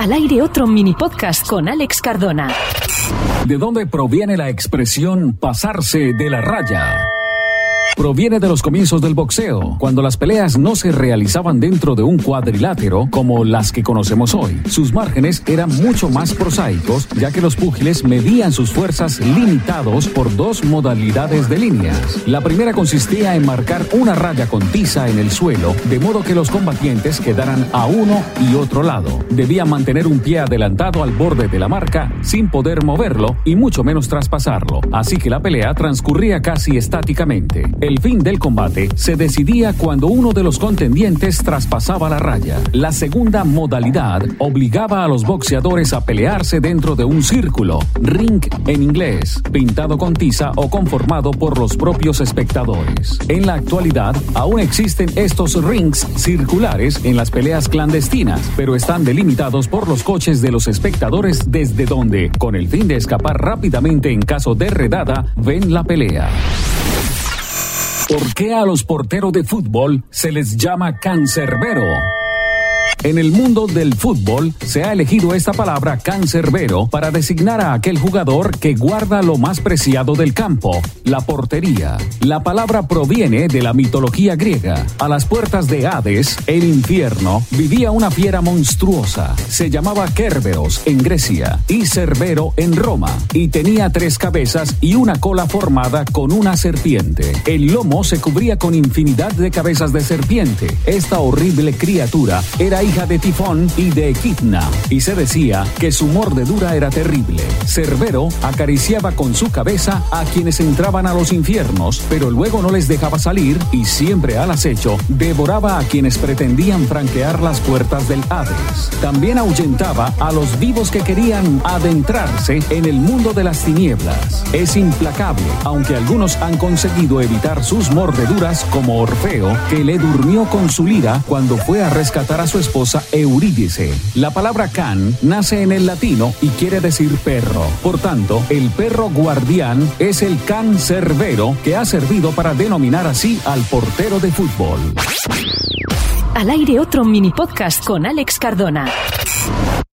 Al aire otro mini podcast con Alex Cardona. ¿De dónde proviene la expresión pasarse de la raya? Proviene de los comienzos del boxeo, cuando las peleas no se realizaban dentro de un cuadrilátero como las que conocemos hoy. Sus márgenes eran mucho más prosaicos, ya que los púgiles medían sus fuerzas limitados por dos modalidades de líneas. La primera consistía en marcar una raya con tiza en el suelo, de modo que los combatientes quedaran a uno y otro lado. Debían mantener un pie adelantado al borde de la marca sin poder moverlo y mucho menos traspasarlo, así que la pelea transcurría casi estáticamente. El fin del combate se decidía cuando uno de los contendientes traspasaba la raya. La segunda modalidad obligaba a los boxeadores a pelearse dentro de un círculo, ring en inglés, pintado con tiza o conformado por los propios espectadores. En la actualidad, aún existen estos rings circulares en las peleas clandestinas, pero están delimitados por los coches de los espectadores desde donde, con el fin de escapar rápidamente en caso de redada, ven la pelea. ¿Por qué a los porteros de fútbol se les llama cancerbero? En el mundo del fútbol se ha elegido esta palabra cancerbero para designar a aquel jugador que guarda lo más preciado del campo, la portería. La palabra proviene de la mitología griega. A las puertas de Hades, el infierno, vivía una fiera monstruosa. Se llamaba Kerberos en Grecia y Cerbero en Roma y tenía tres cabezas y una cola formada con una serpiente. El lomo se cubría con infinidad de cabezas de serpiente. Esta horrible criatura era hija de Tifón y de Equidna, y se decía que su mordedura era terrible. Cerbero acariciaba con su cabeza a quienes entraban a los infiernos, pero luego no les dejaba salir y siempre al acecho devoraba a quienes pretendían franquear las puertas del Hades. También ahuyentaba a los vivos que querían adentrarse en el mundo de las tinieblas. Es implacable, aunque algunos han conseguido evitar sus mordeduras como Orfeo, que le durmió con su lira cuando fue a rescatar a su esposa Eurídice. La palabra can nace en el latino y quiere decir perro. Por tanto, el perro guardián es el can cerbero que ha servido para denominar así al portero de fútbol. Al aire otro mini podcast con Alex Cardona.